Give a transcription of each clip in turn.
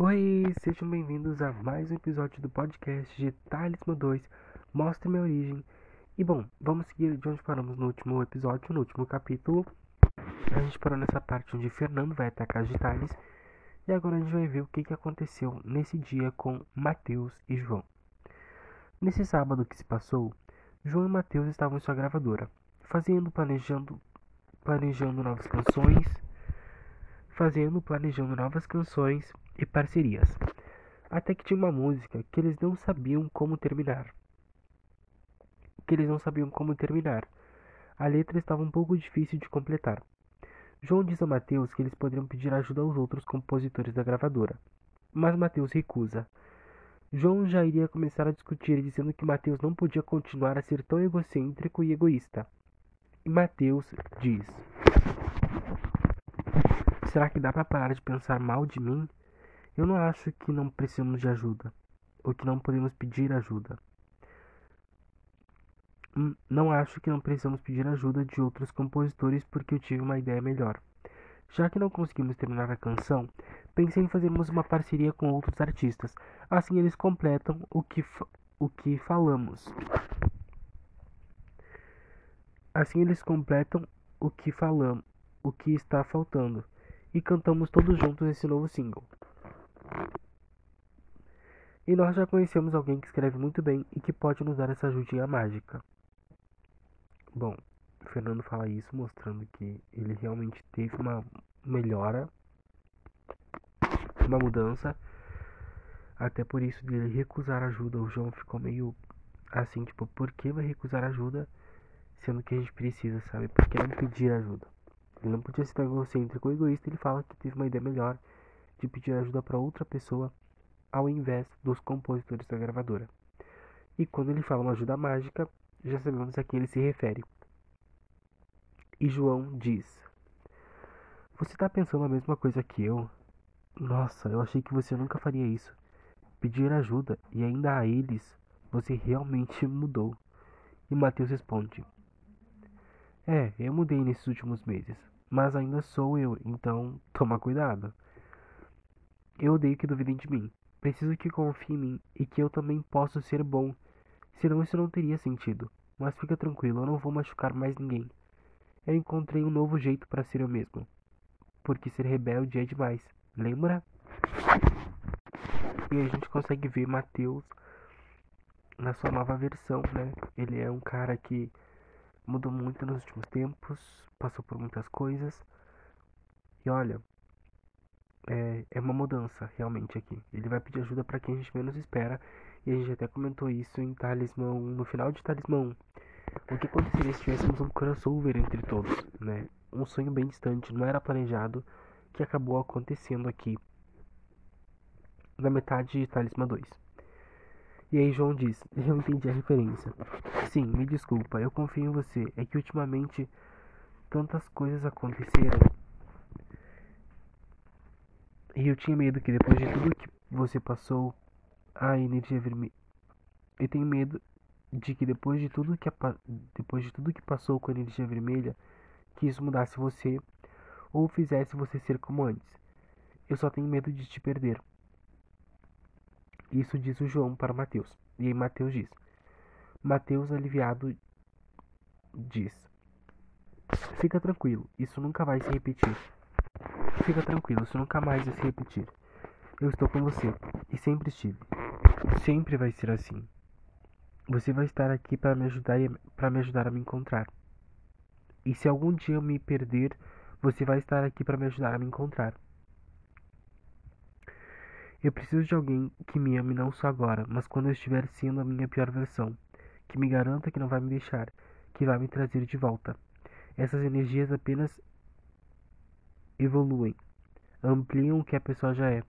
Oi, sejam bem-vindos a mais um episódio do podcast de Talismã 2, Mostra Minha Origem. E bom, vamos seguir de onde paramos no último episódio, no último capítulo. A gente parou nessa parte onde Fernando vai até a casa de Thales. E agora a gente vai ver o que, que aconteceu nesse dia com Mateus e João. Nesse sábado que se passou, João e Mateus estavam em sua gravadora, fazendo, planejando, planejando novas canções, fazendo, planejando novas canções e parcerias. Até que tinha uma música que eles não sabiam como terminar. Que eles não sabiam como terminar. A letra estava um pouco difícil de completar. João diz a Mateus que eles poderiam pedir ajuda aos outros compositores da gravadora, mas Mateus recusa. João já iria começar a discutir, dizendo que Mateus não podia continuar a ser tão egocêntrico e egoísta. E Mateus diz: Será que dá para parar de pensar mal de mim? Eu não acho que não precisamos de ajuda, ou que não podemos pedir ajuda. Hum, não acho que não precisamos pedir ajuda de outros compositores porque eu tive uma ideia melhor. Já que não conseguimos terminar a canção, pensei em fazermos uma parceria com outros artistas. Assim eles completam o que, o que falamos. Assim eles completam o que falamos, o que está faltando, e cantamos todos juntos esse novo single. E nós já conhecemos alguém que escreve muito bem e que pode nos dar essa ajudinha mágica. Bom, Fernando fala isso mostrando que ele realmente teve uma melhora, uma mudança. Até por isso dele recusar ajuda, o João ficou meio assim, tipo, por que vai recusar ajuda sendo que a gente precisa, sabe? Por que não pedir ajuda? Ele não podia ser egocêntrico ou egoísta, ele fala que teve uma ideia melhor de pedir ajuda para outra pessoa ao invés dos compositores da gravadora. E quando ele fala uma ajuda mágica, já sabemos a quem ele se refere. E João diz: Você está pensando a mesma coisa que eu? Nossa, eu achei que você nunca faria isso. Pedir ajuda e ainda a eles, você realmente mudou. E Mateus responde: É, eu mudei nesses últimos meses, mas ainda sou eu, então toma cuidado. Eu odeio que duvidem de mim. Preciso que confie em mim e que eu também posso ser bom. Senão isso não teria sentido. Mas fica tranquilo, eu não vou machucar mais ninguém. Eu encontrei um novo jeito para ser eu mesmo. Porque ser rebelde é demais. Lembra? E a gente consegue ver Mateus na sua nova versão, né? Ele é um cara que mudou muito nos últimos tempos, passou por muitas coisas. E olha, é, é uma mudança realmente aqui. Ele vai pedir ajuda para quem a gente menos espera. E a gente até comentou isso em Talismã no final de Talismã 1. O que aconteceria se tivéssemos um crossover entre todos, né? Um sonho bem distante, não era planejado, que acabou acontecendo aqui na metade de Talismã 2. E aí João diz, eu entendi a referência. Sim, me desculpa, eu confio em você. É que ultimamente tantas coisas aconteceram e eu tinha medo que depois de tudo que você passou, a energia vermelha. Eu tenho medo de que depois de tudo que depois de tudo que passou com a energia vermelha, que isso mudasse você ou fizesse você ser como antes. Eu só tenho medo de te perder. Isso diz o João para Mateus. E aí Mateus diz: Mateus aliviado diz: Fica tranquilo, isso nunca vai se repetir. Fica tranquilo, isso nunca mais vai se repetir. Eu estou com você e sempre estive. Sempre vai ser assim. Você vai estar aqui para me ajudar para me ajudar a me encontrar. E se algum dia eu me perder, você vai estar aqui para me ajudar a me encontrar. Eu preciso de alguém que me ame não só agora, mas quando eu estiver sendo a minha pior versão, que me garanta que não vai me deixar, que vai me trazer de volta. Essas energias apenas evoluem, ampliam o que a pessoa já é.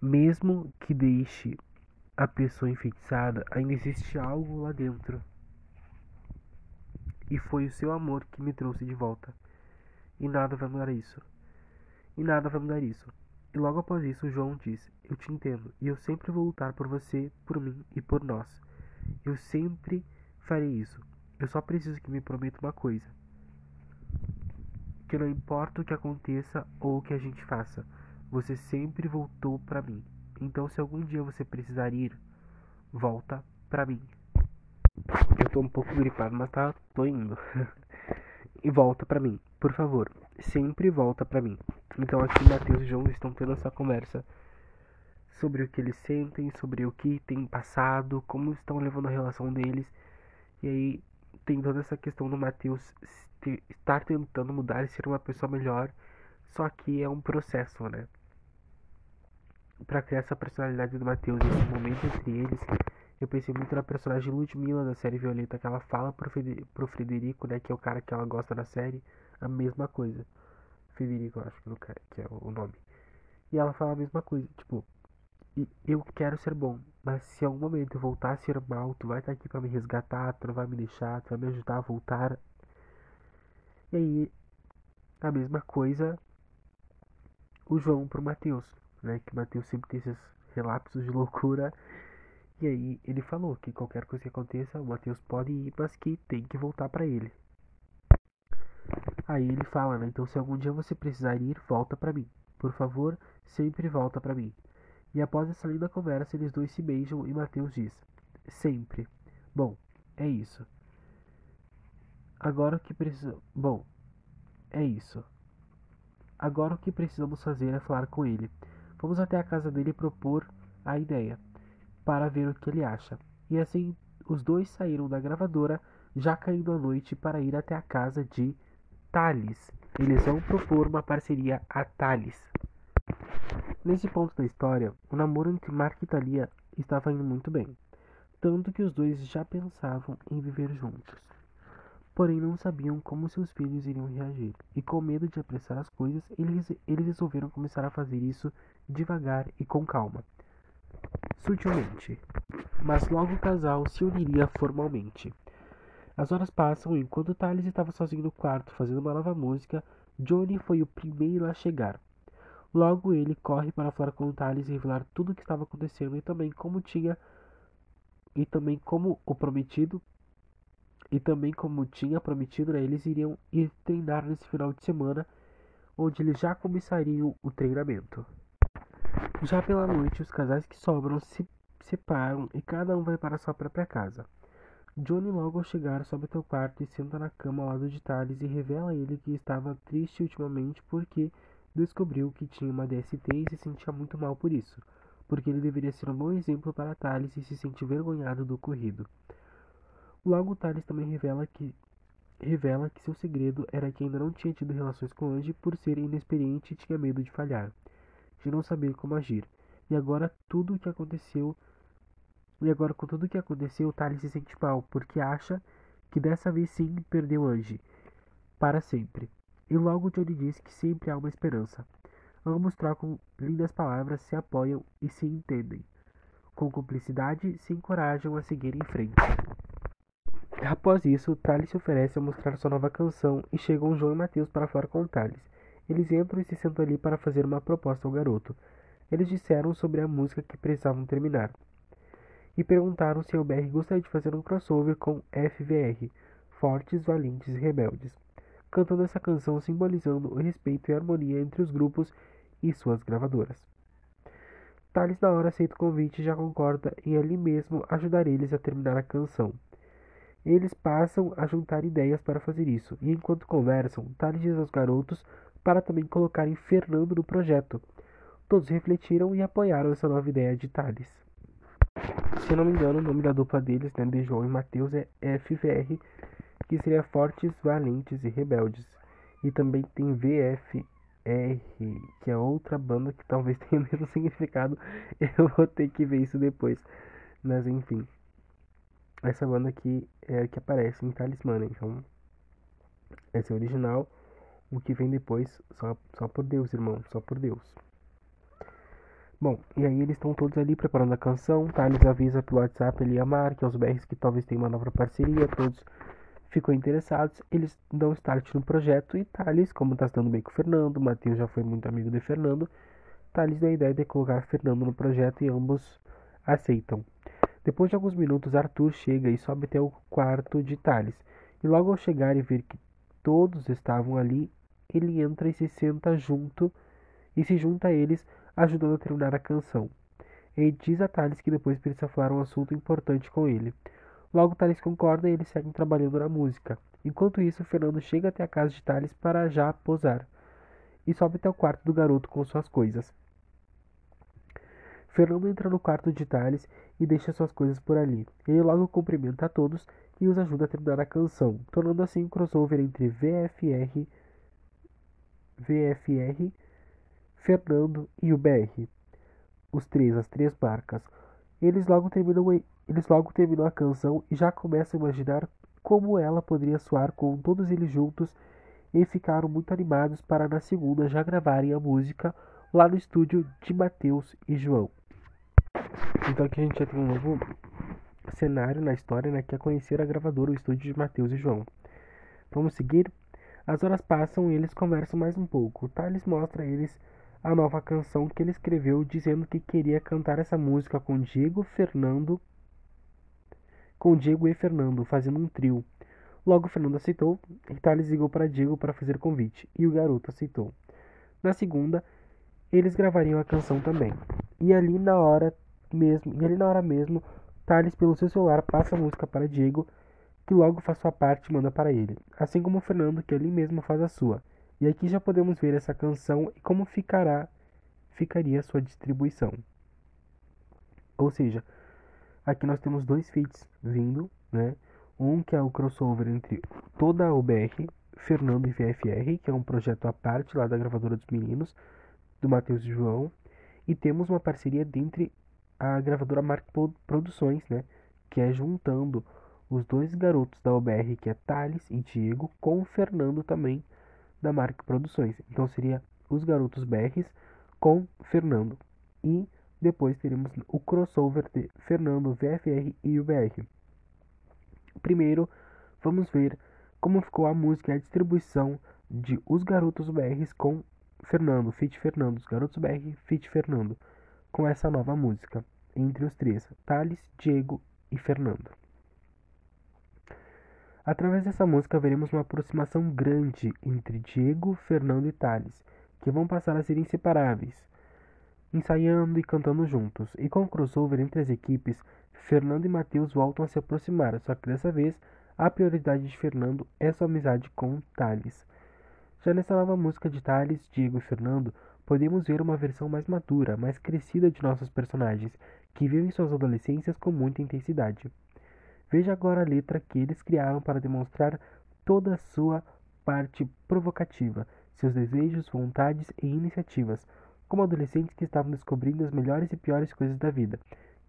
Mesmo que deixe a pessoa enfeitiçada, ainda existe algo lá dentro. E foi o seu amor que me trouxe de volta. E nada vai mudar isso. E nada vai mudar isso. E logo após isso, João diz: Eu te entendo, e eu sempre vou lutar por você, por mim e por nós. Eu sempre farei isso. Eu só preciso que me prometa uma coisa: que não importa o que aconteça ou o que a gente faça, Você sempre voltou para mim. Então, se algum dia você precisar ir, volta para mim. Eu tô um pouco gripado, mas tá, tô indo. e volta para mim, por favor. Sempre volta para mim. Então aqui Mateus e João estão tendo essa conversa sobre o que eles sentem, sobre o que tem passado, como estão levando a relação deles. E aí tem toda essa questão do Estar tentando mudar e ser uma pessoa melhor. Só que é um processo, né? Para criar essa personalidade do Mateus, esse momento entre eles, eu pensei muito na personagem Ludmilla da série Violeta, que ela fala pro, pro Frederico, né, que é o cara que ela gosta da série, a mesma coisa. Federico, eu acho que, que é o nome. E ela fala a mesma coisa, tipo, eu quero ser bom, mas se algum momento eu voltar a ser mal, tu vai estar aqui para me resgatar, tu não vai me deixar, tu vai me ajudar a voltar. E aí, a mesma coisa o João pro Mateus, né? Que o Mateus sempre tem esses relapsos de loucura. E aí ele falou que qualquer coisa que aconteça, o Mateus pode ir, mas que tem que voltar para ele. Aí ele fala, né? Então se algum dia você precisar ir, volta para mim. Por favor, sempre volta para mim. E após essa linda conversa, eles dois se beijam e Mateus diz: Sempre. Bom, é isso. Agora o que precisa. Bom, é isso. Agora o que precisamos fazer é falar com ele. Vamos até a casa dele propor a ideia, para ver o que ele acha. E assim os dois saíram da gravadora, já caindo a noite, para ir até a casa de Thales. Eles vão propor uma parceria a Thales. Nesse ponto da história, o namoro entre Mark e Thalia estava indo muito bem, tanto que os dois já pensavam em viver juntos porém não sabiam como seus filhos iriam reagir, e com medo de apressar as coisas, eles, eles resolveram começar a fazer isso devagar e com calma. Sutilmente. Mas logo o casal se uniria formalmente. As horas passam e enquanto Thales estava sozinho no quarto fazendo uma nova música, Johnny foi o primeiro a chegar. Logo ele corre para falar com Thales e revelar tudo o que estava acontecendo e também como tinha e também como o prometido e também, como tinha prometido, né, eles iriam ir treinar nesse final de semana, onde eles já começariam o treinamento. Já pela noite, os casais que sobram se separam e cada um vai para sua própria casa. Johnny logo ao chegar sobe até o quarto e senta na cama ao lado de Thales e revela a ele que estava triste ultimamente porque descobriu que tinha uma DST e se sentia muito mal por isso, porque ele deveria ser um bom exemplo para Thales e se sente envergonhado do ocorrido. Logo, Thales também revela que revela que seu segredo era que ainda não tinha tido relações com Angie por ser inexperiente e tinha medo de falhar, de não saber como agir. E agora tudo o que aconteceu e agora com tudo o que aconteceu, Thales se sente mal, porque acha que dessa vez sim perdeu Angie para sempre. E logo Johnny diz que sempre há uma esperança. Ambos trocam lindas palavras, se apoiam e se entendem. Com cumplicidade, se encorajam a seguir em frente. Após isso, Thales se oferece a mostrar sua nova canção e chegam João e Mateus para falar com Thales. Eles entram e se sentam ali para fazer uma proposta ao garoto. Eles disseram sobre a música que precisavam terminar. E perguntaram se a UBR gostaria de fazer um crossover com FVR, Fortes, Valentes e Rebeldes, cantando essa canção simbolizando o respeito e harmonia entre os grupos e suas gravadoras. Thales na hora aceita o convite e já concorda em ali mesmo ajudar eles a terminar a canção. Eles passam a juntar ideias para fazer isso, e enquanto conversam, Thales diz aos garotos para também colocarem Fernando no projeto. Todos refletiram e apoiaram essa nova ideia de Thales. Se não me engano, o nome da dupla deles, né, de João e Mateus, é FVR, que seria Fortes, Valentes e Rebeldes. E também tem VFR, que é outra banda que talvez tenha o mesmo significado. Eu vou ter que ver isso depois. Mas enfim essa banda aqui é que aparece em Talismã, né? Então, essa é a original. O que vem depois, só, só por Deus, irmão, só por Deus. Bom, e aí eles estão todos ali preparando a canção. Thales avisa pelo WhatsApp e a Mark, aos BRs que talvez tenha uma nova parceria. Todos ficam interessados. Eles dão start no projeto e Thales, como está se dando bem com o Fernando, Matheus já foi muito amigo de Fernando. Thales dá a ideia de colocar Fernando no projeto e ambos aceitam. Depois de alguns minutos, Arthur chega e sobe até o quarto de Thales. E logo ao chegar e ver que todos estavam ali, ele entra e se senta junto e se junta a eles, ajudando a terminar a canção. E diz a Thales que depois precisa falar um assunto importante com ele. Logo, Thales concorda e eles seguem trabalhando na música. Enquanto isso, Fernando chega até a casa de Thales para já posar e sobe até o quarto do garoto com suas coisas. Fernando entra no quarto de Thales e deixa suas coisas por ali. Ele logo cumprimenta a todos e os ajuda a terminar a canção, tornando assim um crossover entre VFR, VFR, Fernando e o BR. Os três, as três marcas. Eles logo terminam, eles logo terminam a canção e já começam a imaginar como ela poderia soar com todos eles juntos e ficaram muito animados para na segunda já gravarem a música lá no estúdio de Mateus e João. Então aqui a gente já tem um novo cenário na história, né, que é conhecer a gravadora, o estúdio de Mateus e João. Vamos seguir? As horas passam e eles conversam mais um pouco. Thales mostra a eles a nova canção que ele escreveu, dizendo que queria cantar essa música com Diego, Fernando, com Diego e Fernando, fazendo um trio. Logo, Fernando aceitou e Thales ligou para Diego para fazer convite, e o garoto aceitou. Na segunda, eles gravariam a canção também. E ali na hora mesmo, e ali na hora mesmo, Thales pelo seu celular passa a música para Diego, que logo faz sua parte e manda para ele, assim como Fernando que ali mesmo faz a sua. E aqui já podemos ver essa canção e como ficará ficaria sua distribuição. Ou seja, aqui nós temos dois feats vindo, né? Um que é o crossover entre toda a UBR, Fernando e VFR, que é um projeto à parte lá da gravadora dos meninos, do Matheus e João, e temos uma parceria dentre a gravadora Mark Produções, né, que é juntando os dois garotos da OBR, que é Thales e Diego, com o Fernando também da Mark Produções. Então seria os garotos BRs com Fernando. E depois teremos o crossover de Fernando, VFR e UBR. Primeiro, vamos ver como ficou a música e a distribuição de Os Garotos BRs com Fernando, Fit Fernando, Os Garotos BR, Fit Fernando, com essa nova música, entre os três, Thales, Diego e Fernando. Através dessa música veremos uma aproximação grande entre Diego, Fernando e Thales, que vão passar a ser inseparáveis, ensaiando e cantando juntos. E com o crossover entre as equipes, Fernando e Matheus voltam a se aproximar, só que dessa vez a prioridade de Fernando é sua amizade com Thales. Já nessa nova música de Thales, Diego e Fernando, podemos ver uma versão mais madura, mais crescida de nossos personagens, que vivem suas adolescências com muita intensidade. Veja agora a letra que eles criaram para demonstrar toda a sua parte provocativa, seus desejos, vontades e iniciativas, como adolescentes que estavam descobrindo as melhores e piores coisas da vida,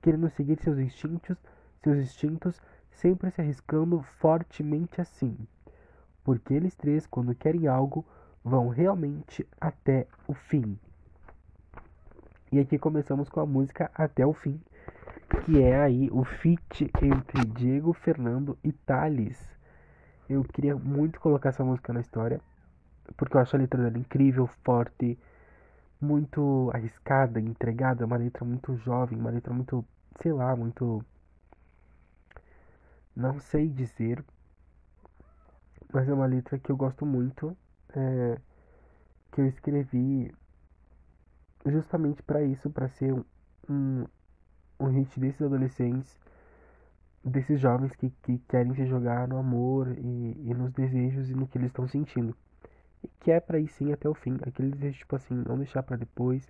querendo seguir seus instintos, seus instintos, sempre se arriscando fortemente assim. Porque eles três, quando querem algo, vão realmente até o fim. E aqui começamos com a música Até o Fim, que é aí o feat entre Diego, Fernando e Thales. Eu queria muito colocar essa música na história, porque eu acho a letra dela incrível, forte, muito arriscada, entregada, uma letra muito jovem, uma letra muito, sei lá, muito. Não sei dizer, mas é uma letra que eu gosto muito, é, que eu escrevi justamente para isso, para ser um, um hit desses adolescentes, desses jovens que, que querem se jogar no amor e, e nos desejos e no que eles estão sentindo. E que é para ir sim até o fim. Aquele desejo, tipo assim, não deixar para depois,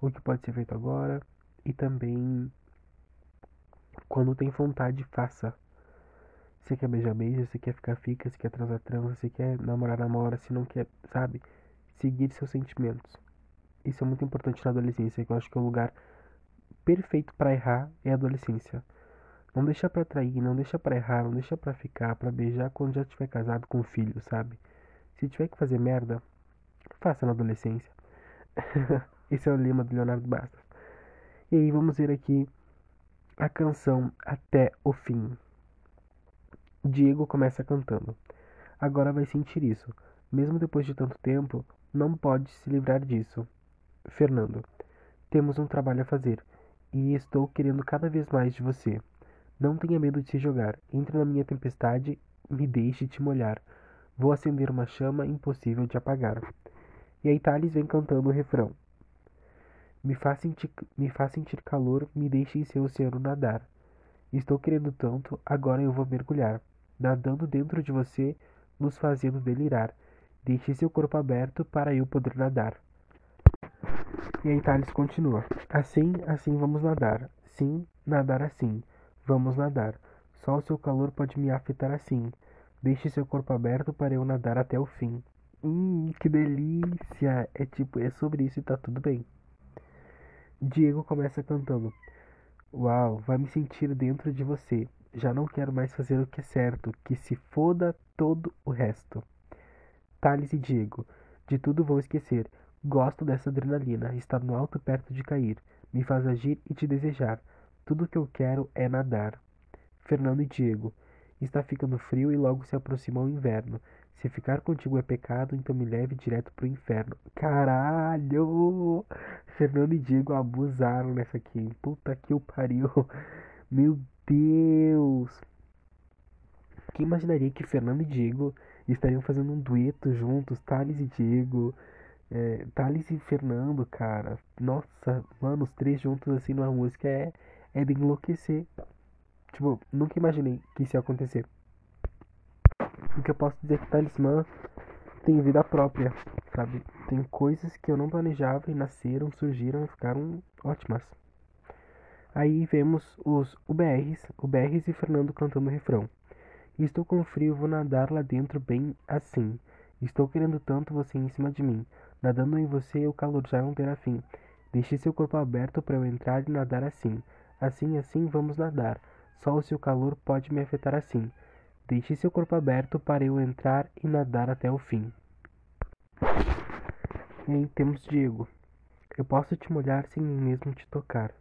o que pode ser feito agora. E também, quando tem vontade, faça. Você quer beijar, beija. Você quer ficar, fica. Você quer transar, transa. Você quer namorar, namora. Se não quer, sabe? Seguir seus sentimentos. Isso é muito importante na adolescência, que eu acho que é o lugar perfeito para errar é a adolescência. Não deixa para trair, não deixa para errar, não deixa para ficar, para beijar quando já estiver casado com filho, sabe? Se tiver que fazer merda, faça na adolescência. Esse é o lema do Leonardo Bastos. E aí vamos ver aqui a canção até o fim. Diego começa cantando. Agora vai sentir isso. Mesmo depois de tanto tempo, não pode se livrar disso. Fernando, temos um trabalho a fazer e estou querendo cada vez mais de você. Não tenha medo de se jogar. Entre na minha tempestade, me deixe te molhar. Vou acender uma chama impossível de apagar. E aí Thales vem cantando o refrão. Me faz, sentir, me faz sentir calor, me deixe em seu oceano nadar. Estou querendo tanto, agora eu vou mergulhar. Nadando dentro de você, nos fazendo delirar. Deixe seu corpo aberto para eu poder nadar. E aí Thales continua. Assim, assim vamos nadar. Sim, nadar assim. Vamos nadar. Só o seu calor pode me afetar assim. Deixe seu corpo aberto para eu nadar até o fim. Hum, que delícia! É tipo, é sobre isso e tá tudo bem. Diego começa cantando. Uau, vai me sentir dentro de você. Já não quero mais fazer o que é certo, que se foda todo o resto. Thales e Diego, de tudo vou esquecer. Gosto dessa adrenalina, estar no alto perto de cair. Me faz agir e te desejar. Tudo que eu quero é nadar. Fernando e Diego, está ficando frio e logo se aproxima o inverno. Se ficar contigo é pecado, então me leve direto pro inferno. Caralho! Fernando e Diego abusaram nessa aqui. Puta que o pariu. Meu Deus! Quem imaginaria que Fernando e Diego estariam fazendo um dueto juntos, Thales e Diego, é, Thales e Fernando, cara. Nossa, mano, os três juntos assim numa música é, é de enlouquecer. Tipo, nunca imaginei que isso ia acontecer. O que eu posso dizer é que Talismã tem vida própria, sabe? Tem coisas que eu não planejava e nasceram, surgiram e ficaram ótimas. Aí vemos os UBRs, UBRs e Fernando cantando o refrão. Estou com frio, vou nadar lá dentro bem assim. Estou querendo tanto você em cima de mim. Nadando em você, o calor já não terá fim. Deixe seu corpo aberto para eu entrar e nadar assim. Assim, assim, vamos nadar. Só o seu calor pode me afetar assim. Deixe seu corpo aberto para eu entrar e nadar até o fim. E aí temos Diego. Eu posso te molhar sem mesmo te tocar.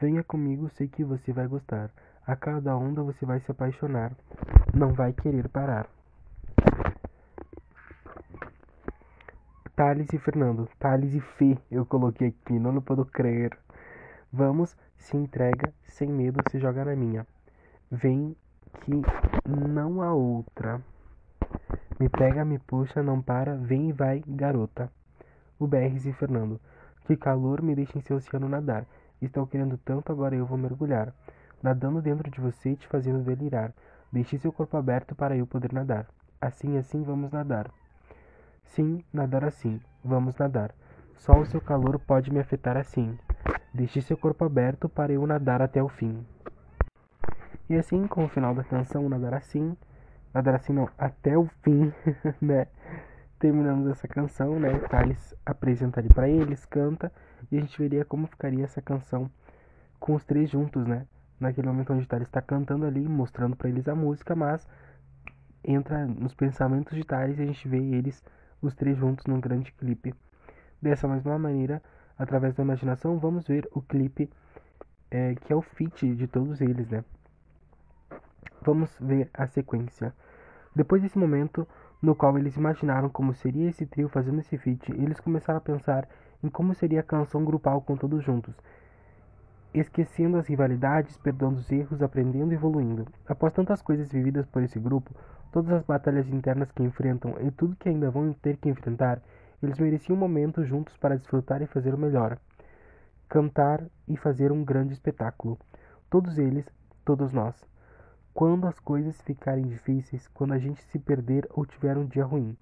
Venha comigo, sei que você vai gostar. A cada onda você vai se apaixonar. Não vai querer parar. Thales e Fernando. Thales e Fê, eu coloquei aqui, não, não puedo crer. Vamos, se entrega, sem medo, se joga na minha. Vem que não há outra. Me pega, me puxa, não para, vem e vai, garota. O BRs e Fernando. Que calor me deixa em seu oceano nadar. Estou querendo tanto, agora eu vou mergulhar. Nadando dentro de você, te fazendo delirar. Deixe seu corpo aberto para eu poder nadar. Assim, assim, vamos nadar. Sim, nadar assim. Vamos nadar. Só o seu calor pode me afetar assim. Deixe seu corpo aberto para eu nadar até o fim. E assim, com o final da canção, nadar assim, nadar assim não, até o fim, né? Terminamos essa canção, né? Thales apresenta ali pra eles, canta, e a gente veria como ficaria essa canção com os três juntos, né? Naquele momento onde Thales está cantando ali, mostrando para eles a música, mas entra nos pensamentos de Thales e a gente vê eles, os três juntos, num grande clipe. Dessa mesma maneira, através da imaginação, vamos ver o clipe é, que é o feat de todos eles, né? Vamos ver a sequência. Depois desse momento, no qual eles imaginaram como seria esse trio fazendo esse feat, eles começaram a pensar em como seria a canção grupal com todos juntos, esquecendo as rivalidades, perdoando os erros, aprendendo e evoluindo. Após tantas coisas vividas por esse grupo, todas as batalhas internas que enfrentam e tudo que ainda vão ter que enfrentar, eles mereciam um momento juntos para desfrutar e fazer o melhor. Cantar e fazer um grande espetáculo. Todos eles, todos nós. Quando as coisas ficarem difíceis, quando a gente se perder ou tiver um dia ruim,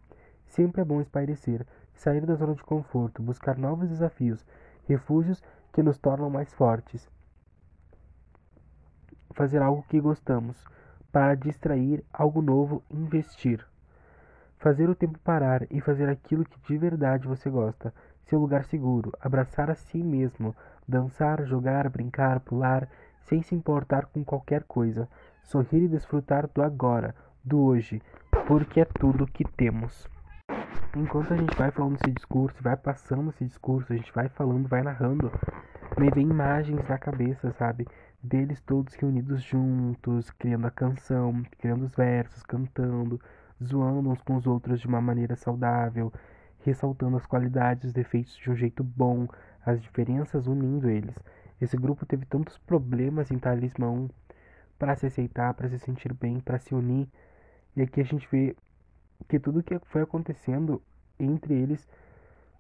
sempre é bom espairecer, sair da zona de conforto, buscar novos desafios, refúgios que nos tornam mais fortes. Fazer algo que gostamos, para distrair algo novo, investir. Fazer o tempo parar e fazer aquilo que de verdade você gosta, seu lugar seguro, abraçar a si mesmo, dançar, jogar, brincar, pular, sem se importar com qualquer coisa sorrir e desfrutar do agora, do hoje, porque é tudo que temos. Enquanto a gente vai falando esse discurso, vai passando esse discurso, a gente vai falando, vai narrando, me vem imagens na cabeça, sabe? Deles todos reunidos juntos, criando a canção, criando os versos, cantando, zoando uns com os outros de uma maneira saudável, ressaltando as qualidades, os defeitos de um jeito bom, as diferenças unindo eles. Esse grupo teve tantos problemas em Talismã para se aceitar, para se sentir bem, para se unir. E aqui a gente vê que tudo que foi acontecendo entre eles,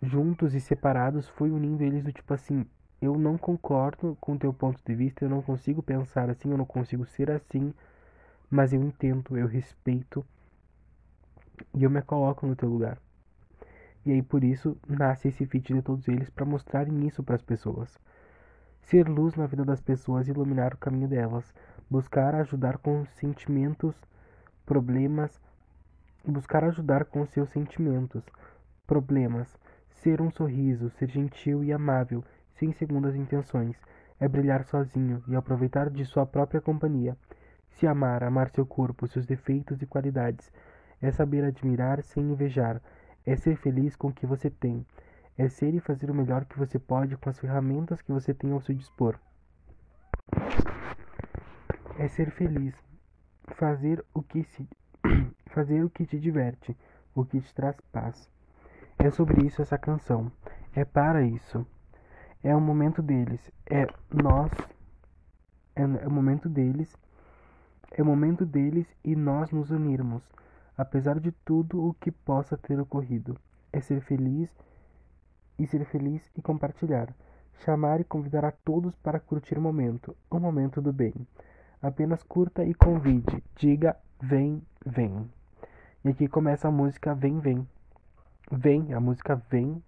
juntos e separados, foi unindo eles do tipo assim, eu não concordo com o teu ponto de vista, eu não consigo pensar assim, eu não consigo ser assim, mas eu entendo, eu respeito e eu me coloco no teu lugar. E aí por isso nasce esse feat de todos eles para mostrarem isso para as pessoas. Ser luz na vida das pessoas iluminar o caminho delas, buscar ajudar com sentimentos, problemas, buscar ajudar com seus sentimentos, problemas, ser um sorriso, ser gentil e amável, sem segundas intenções, é brilhar sozinho e aproveitar de sua própria companhia. Se amar, amar seu corpo, seus defeitos e qualidades, é saber admirar sem invejar, é ser feliz com o que você tem, é ser e fazer o melhor que você pode com as ferramentas que você tem ao seu dispor. É ser feliz, fazer o que se fazer o que te diverte, o que te traz paz. É sobre isso essa canção. É para isso. É o momento deles. É nós. É, é o momento deles. É o momento deles e nós nos unirmos, apesar de tudo o que possa ter ocorrido. É ser feliz e ser feliz e compartilhar. Chamar e convidar a todos para curtir o momento, o momento do bem. Apenas curta e convide. Diga vem, vem. E aqui começa a música Vem, Vem. Vem, a música Vem.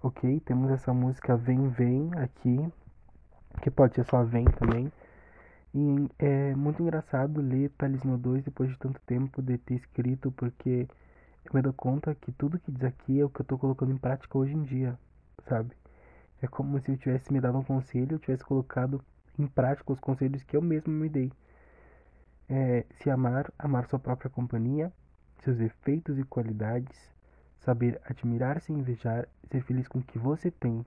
Ok? Temos essa música Vem, Vem aqui. Que pode ser só Vem também. E é muito engraçado ler Talismã 2 depois de tanto tempo de ter escrito, porque eu me dou conta que tudo que diz aqui é o que eu tô colocando em prática hoje em dia, sabe? É como se eu tivesse me dado um conselho, eu tivesse colocado em prática os conselhos que eu mesmo me dei é se amar, amar sua própria companhia, seus defeitos e qualidades, saber admirar sem invejar, ser feliz com o que você tem.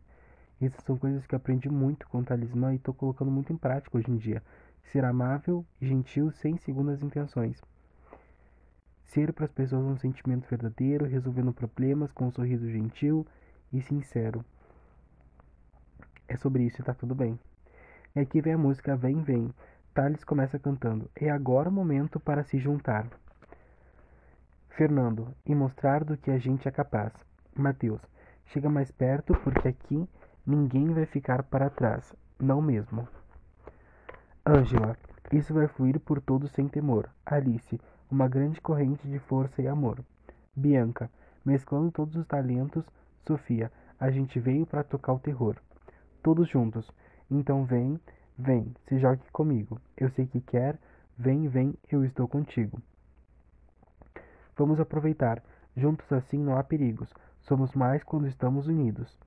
Essas são coisas que aprendi muito com o talismã e estou colocando muito em prática hoje em dia. Ser amável e gentil sem segundas intenções. Ser para as pessoas um sentimento verdadeiro, resolvendo problemas com um sorriso gentil e sincero. É sobre isso e tá tudo bem. E aqui vem a música Vem Vem, Thales começa cantando: É agora o momento para se juntar. Fernando: E mostrar do que a gente é capaz. Mateus: Chega mais perto porque aqui ninguém vai ficar para trás. Não mesmo. Ângela: Isso vai fluir por todos sem temor. Alice: Uma grande corrente de força e amor. Bianca: Mesclando todos os talentos. Sofia: A gente veio para tocar o terror. Todos juntos. Então vem Vem, se jogue comigo. Eu sei que quer. Vem, vem, eu estou contigo. Vamos aproveitar. Juntos assim não há perigos. Somos mais quando estamos unidos.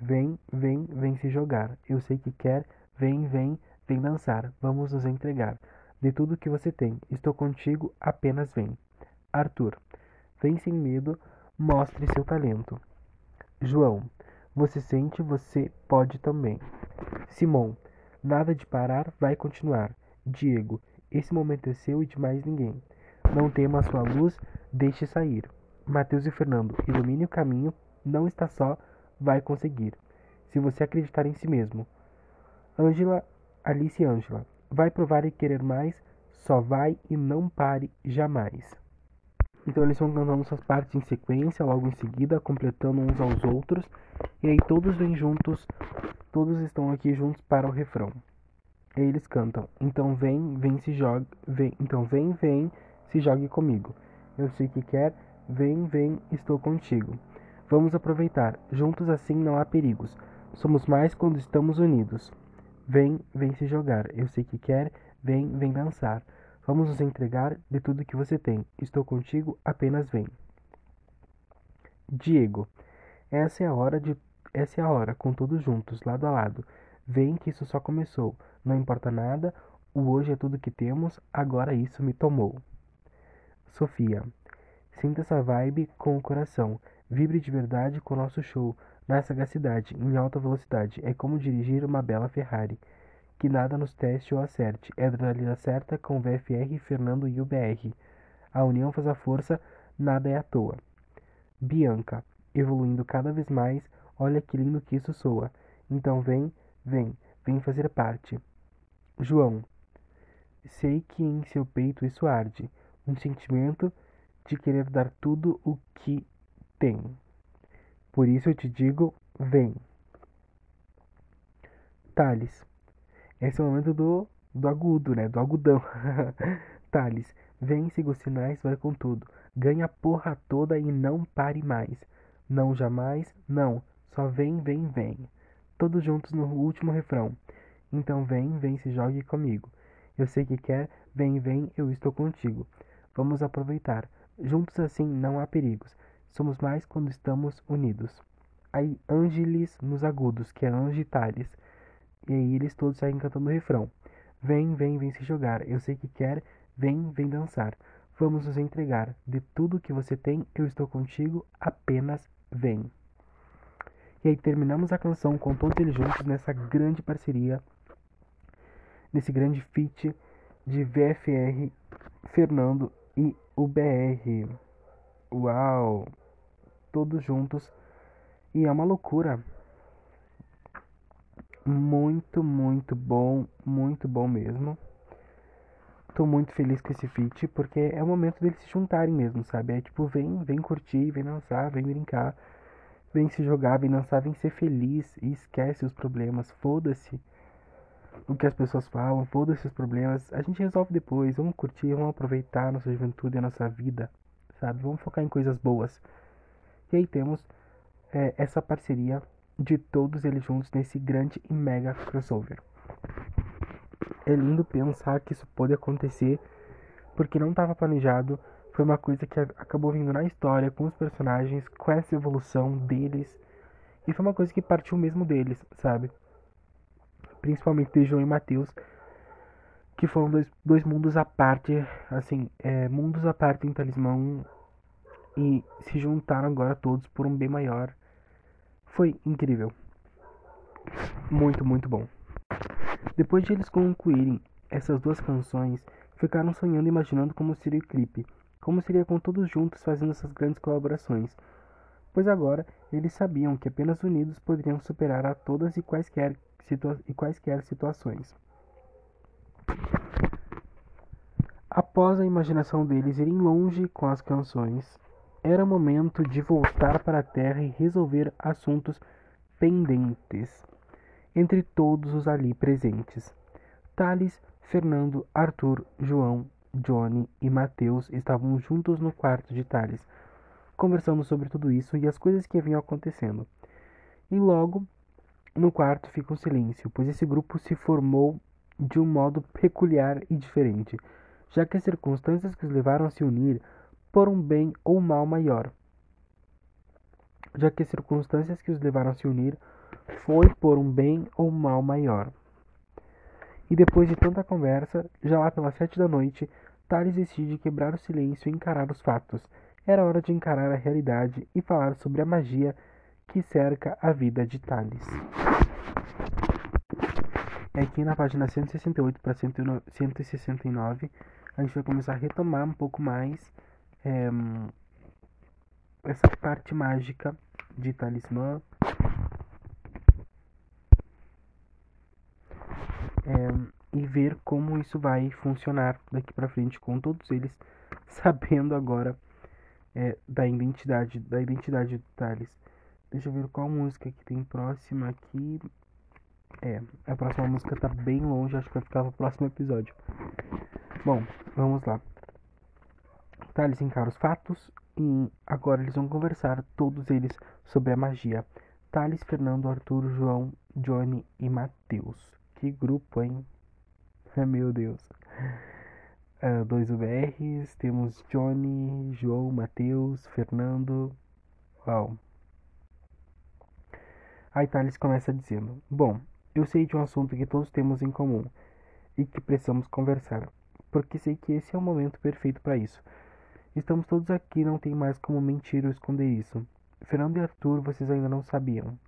Vem, vem, vem se jogar. Eu sei que quer. Vem, vem, vem dançar. Vamos nos entregar. De tudo que você tem. Estou contigo, apenas vem. Arthur. Vem sem medo, mostre seu talento. João. Você sente, você pode também. Simão. Nada de parar, vai continuar. Diego, esse momento é seu e de mais ninguém. Não tema a sua luz, deixe sair. Mateus e Fernando, ilumine o caminho, não está só, vai conseguir. Se você acreditar em si mesmo. Ângela, Alice Ângela, vai provar e querer mais, só vai e não pare jamais. Então eles vão cantando suas partes em sequência, logo em seguida, completando uns aos outros, e aí todos vêm juntos Todos estão aqui juntos para o refrão. E eles cantam: Então vem, vem, se jogue, vem, então vem, vem, se jogue comigo. Eu sei que quer, vem, vem, estou contigo. Vamos aproveitar, juntos assim não há perigos. Somos mais quando estamos unidos. Vem, vem se jogar. Eu sei que quer, vem, vem dançar. Vamos nos entregar de tudo que você tem. Estou contigo, apenas vem. Diego, essa é a hora de essa é a hora, com todos juntos, lado a lado. Vem que isso só começou. Não importa nada, o hoje é tudo que temos, agora isso me tomou. Sofia. Sinta essa vibe com o coração. Vibre de verdade com o nosso show. Na sagacidade, em alta velocidade. É como dirigir uma bela Ferrari. Que nada nos teste ou acerte. É adrenalina certa com VFR, Fernando e o BR. A união faz a força, nada é à toa. Bianca. Evoluindo cada vez mais, Olha que lindo que isso soa. Então vem, vem, vem fazer parte. João. Sei que em seu peito isso arde, um sentimento de querer dar tudo o que tem. Por isso eu te digo, vem. Thales. Esse é o momento do, do agudo, né? Do agudão. Thales, vem, siga os sinais, vai com tudo. Ganha a porra toda e não pare mais. Não jamais, não. Só vem, vem, vem. Todos juntos no último refrão. Então vem, vem, se jogue comigo. Eu sei que quer, vem, vem, eu estou contigo. Vamos aproveitar. Juntos assim não há perigos. Somos mais quando estamos unidos. Aí Ângeles nos agudos, que é Angitales. E aí eles todos saem cantando o refrão. Vem, vem, vem se jogar. Eu sei que quer, vem, vem dançar. Vamos nos entregar. De tudo que você tem, eu estou contigo, apenas vem. E aí terminamos a canção com todos eles juntos nessa grande parceria, nesse grande feat de VFR, Fernando e o BR. Uau! Todos juntos. E é uma loucura. Muito, muito bom, muito bom mesmo. Tô muito feliz com esse feat, porque é o momento deles se juntarem mesmo, sabe? É tipo, vem, vem curtir, vem dançar, vem brincar, vem se jogar, vem dançar, vem ser feliz e esquece os problemas, foda-se o que as pessoas falam, foda-se os problemas, a gente resolve depois, vamos curtir, vamos aproveitar a nossa juventude e a nossa vida, sabe? Vamos focar em coisas boas. E aí temos é, essa parceria de todos eles juntos nesse grande e mega crossover. É lindo pensar que isso pode acontecer porque não estava planejado, foi uma coisa que acabou vindo na história com os personagens, com essa evolução deles, e foi uma coisa que partiu mesmo deles, sabe? Principalmente de João e Mateus, que foram dois, dois mundos à parte, assim, é, mundos à parte em Talismã e se juntaram agora todos por um bem maior. Foi incrível. Muito, muito bom. Depois de eles concluírem essas duas canções, ficaram sonhando e imaginando como seria o clipe, como seria com todos juntos fazendo essas grandes colaborações. Pois agora eles sabiam que apenas unidos poderiam superar a todas e quaisquer, situa e quaisquer situações. Após a imaginação deles irem longe com as canções, era momento de voltar para a Terra e resolver assuntos pendentes entre todos os ali presentes. Thales, Fernando, Arthur, João, Johnny e Mateus estavam juntos no quarto de Thales, conversando sobre tudo isso e as coisas que haviam acontecendo. E logo, no quarto fica um silêncio, pois esse grupo se formou de um modo peculiar e diferente, já que as circunstâncias que os levaram a se unir por um bem ou mal maior. Já que as circunstâncias que os levaram a se unir foi por um bem ou mal maior. E depois de tanta conversa, já lá pelas sete da noite, Thales decide quebrar o silêncio e encarar os fatos. Era hora de encarar a realidade e falar sobre a magia que cerca a vida de Thales. Aqui na página 168 para 169, a gente vai começar a retomar um pouco mais é, essa parte mágica de talismã é, e ver como isso vai funcionar daqui para frente com todos eles sabendo agora é, da identidade da identidade do Thales. Deixa eu ver qual música que tem próxima aqui. É, a próxima música tá bem longe, acho que vai ficar pro próximo episódio. Bom, vamos lá. Thales encara os fatos e agora eles vão conversar, todos eles, sobre a magia. Thales, Fernando, Arthur, João, Johnny e Matheus. Que grupo, hein? Meu Deus. Uh, dois UBRs, temos Johnny, João, Matheus, Fernando. Uau. Aí Thales começa dizendo: Bom, eu sei de um assunto que todos temos em comum e que precisamos conversar, porque sei que esse é o momento perfeito para isso. Estamos todos aqui, não tem mais como mentir ou esconder isso. Fernando e Arthur, vocês ainda não sabiam.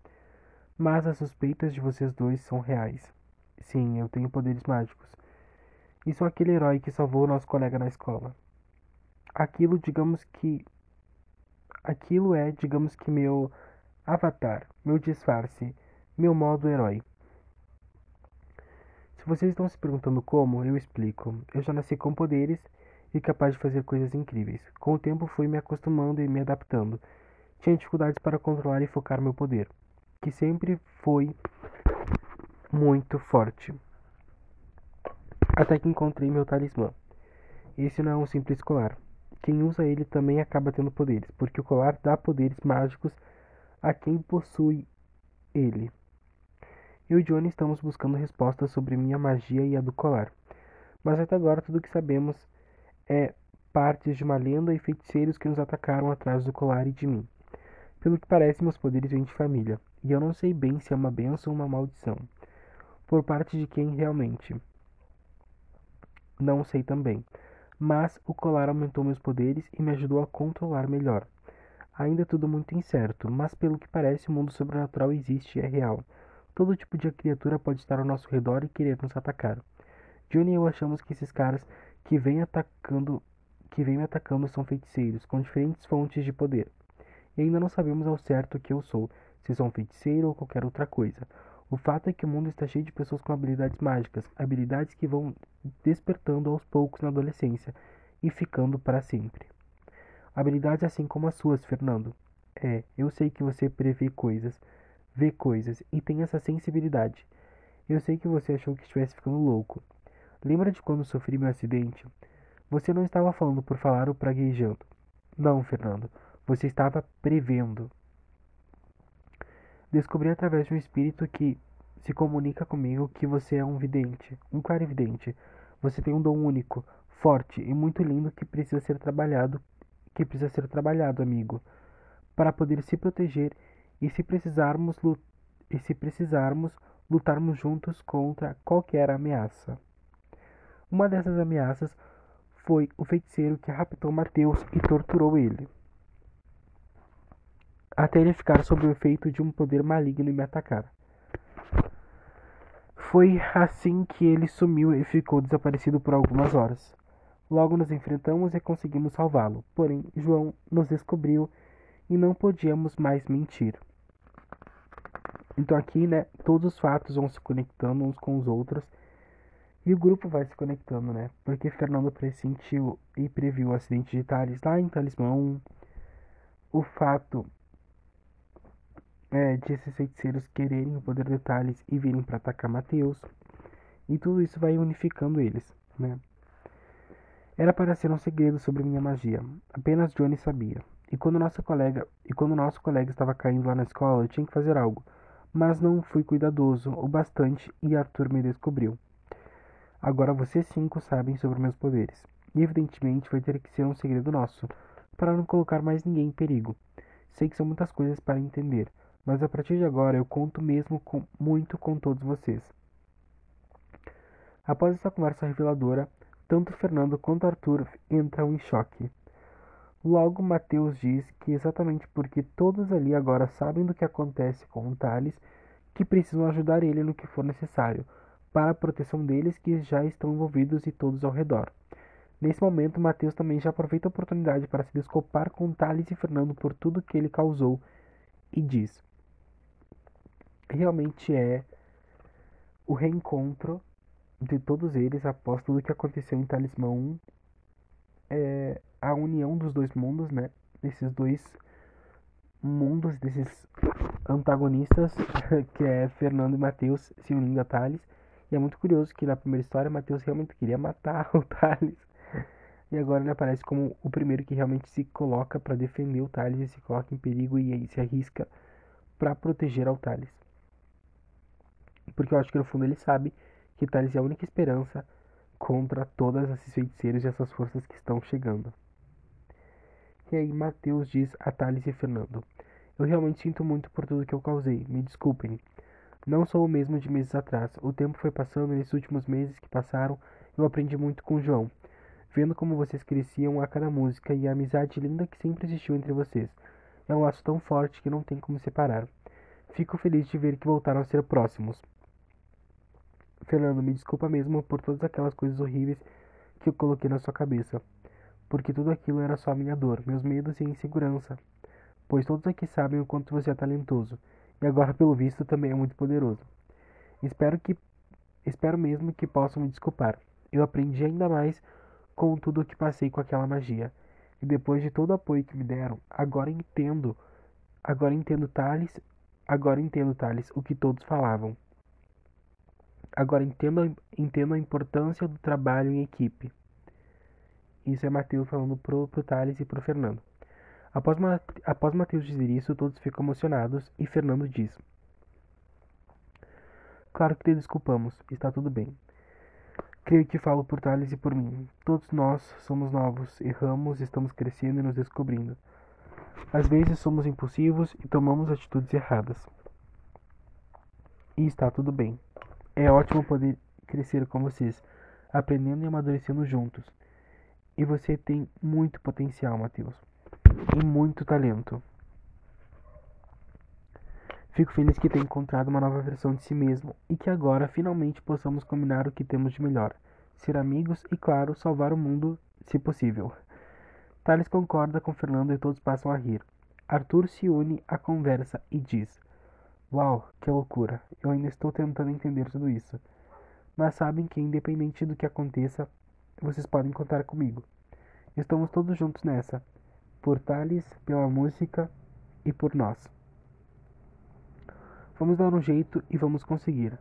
Mas as suspeitas de vocês dois são reais. Sim, eu tenho poderes mágicos. E sou aquele herói que salvou nosso colega na escola. Aquilo, digamos que. Aquilo é, digamos que, meu avatar, meu disfarce, meu modo herói. Se vocês estão se perguntando como, eu explico. Eu já nasci com poderes e capaz de fazer coisas incríveis. Com o tempo fui me acostumando e me adaptando. Tinha dificuldades para controlar e focar meu poder, que sempre foi muito forte. Até que encontrei meu talismã. Esse não é um simples colar. Quem usa ele também acaba tendo poderes, porque o colar dá poderes mágicos a quem possui ele. Eu e Johnny estamos buscando respostas sobre minha magia e a do colar. Mas até agora tudo o que sabemos é partes de uma lenda e feiticeiros que nos atacaram atrás do colar e de mim. Pelo que parece, meus poderes vêm de família, e eu não sei bem se é uma benção ou uma maldição. Por parte de quem realmente? Não sei também. Mas o colar aumentou meus poderes e me ajudou a controlar melhor. Ainda é tudo muito incerto, mas pelo que parece, o mundo sobrenatural existe e é real. Todo tipo de criatura pode estar ao nosso redor e querer nos atacar. Johnny e eu achamos que esses caras que vêm atacando que vêm me atacando são feiticeiros, com diferentes fontes de poder. E ainda não sabemos ao certo o que eu sou, se sou um feiticeiro ou qualquer outra coisa. O fato é que o mundo está cheio de pessoas com habilidades mágicas, habilidades que vão despertando aos poucos na adolescência e ficando para sempre. Habilidades assim como as suas, Fernando. É, eu sei que você prevê coisas, vê coisas e tem essa sensibilidade. Eu sei que você achou que estivesse ficando louco. Lembra de quando sofri meu acidente? Você não estava falando por falar ou praguejando. Não, Fernando. Você estava prevendo. Descobri através de um espírito que se comunica comigo que você é um vidente, um clarividente. Você tem um dom único, forte e muito lindo que precisa ser trabalhado, que precisa ser trabalhado, amigo, para poder se proteger e se precisarmos e se precisarmos lutarmos juntos contra qualquer ameaça. Uma dessas ameaças foi o feiticeiro que raptou Mateus e torturou ele, até ele ficar sob o efeito de um poder maligno e me atacar. Foi assim que ele sumiu e ficou desaparecido por algumas horas. Logo nos enfrentamos e conseguimos salvá-lo, porém João nos descobriu e não podíamos mais mentir. Então aqui, né, todos os fatos vão se conectando uns com os outros e o grupo vai se conectando, né? Porque Fernando pressentiu e previu o acidente de Thales lá em Talismã O fato é, de esses feiticeiros quererem o poder de Thales e virem para atacar Mateus. E tudo isso vai unificando eles, né? Era para ser um segredo sobre minha magia. Apenas Johnny sabia. E quando nossa colega, e quando nosso colega estava caindo lá na escola, eu tinha que fazer algo mas não fui cuidadoso o bastante e Arthur me descobriu. Agora vocês cinco sabem sobre meus poderes. E evidentemente vai ter que ser um segredo nosso, para não colocar mais ninguém em perigo. Sei que são muitas coisas para entender, mas a partir de agora eu conto mesmo com, muito com todos vocês. Após essa conversa reveladora, tanto Fernando quanto Arthur entram em choque. Logo, Mateus diz que exatamente porque todos ali agora sabem do que acontece com o Thales, que precisam ajudar ele no que for necessário, para a proteção deles que já estão envolvidos e todos ao redor. Nesse momento, Mateus também já aproveita a oportunidade para se desculpar com Thales e Fernando por tudo que ele causou e diz: Realmente é o reencontro de todos eles após tudo que aconteceu em Talismã 1. É, a união dos dois mundos, né? Desses dois mundos, desses antagonistas, que é Fernando e Mateus se unindo a Thales. É muito curioso que na primeira história Mateus realmente queria matar o Thales. E agora ele aparece como o primeiro que realmente se coloca para defender o Thales e se coloca em perigo e se arrisca para proteger ao Thales. Porque eu acho que no fundo ele sabe que Thales é a única esperança contra todas esses feiticeiros e essas forças que estão chegando. E aí Mateus diz a Thales e Fernando: Eu realmente sinto muito por tudo que eu causei, me desculpem. Não sou o mesmo de meses atrás. O tempo foi passando nesses últimos meses que passaram, eu aprendi muito com João. Vendo como vocês cresciam a cada música e a amizade linda que sempre existiu entre vocês. É um laço tão forte que não tem como separar. Fico feliz de ver que voltaram a ser próximos. Fernando, me desculpa mesmo por todas aquelas coisas horríveis que eu coloquei na sua cabeça porque tudo aquilo era só minha dor, meus medos e insegurança. Pois todos aqui sabem o quanto você é talentoso, e agora, pelo visto, também é muito poderoso. Espero que espero mesmo que possam me desculpar. Eu aprendi ainda mais com tudo o que passei com aquela magia. E depois de todo o apoio que me deram, agora entendo. Agora entendo Thales, agora entendo Thales o que todos falavam. Agora entendo, entendo a importância do trabalho em equipe. Isso é Mateus falando pro, pro Thales e pro Fernando. Após, após Mateus dizer isso, todos ficam emocionados e Fernando diz: Claro que te desculpamos, está tudo bem. Creio que falo por Thales e por mim. Todos nós somos novos, erramos, estamos crescendo e nos descobrindo. Às vezes somos impulsivos e tomamos atitudes erradas. E está tudo bem. É ótimo poder crescer com vocês, aprendendo e amadurecendo juntos. E você tem muito potencial, Matheus. E muito talento. Fico feliz que tenha encontrado uma nova versão de si mesmo e que agora finalmente possamos combinar o que temos de melhor. Ser amigos e, claro, salvar o mundo, se possível. Thales concorda com Fernando e todos passam a rir. Arthur se une à conversa e diz: Uau, que loucura! Eu ainda estou tentando entender tudo isso. Mas sabem que, independente do que aconteça, vocês podem contar comigo. Estamos todos juntos nessa. Por Thales, pela música e por nós. Vamos dar um jeito e vamos conseguir.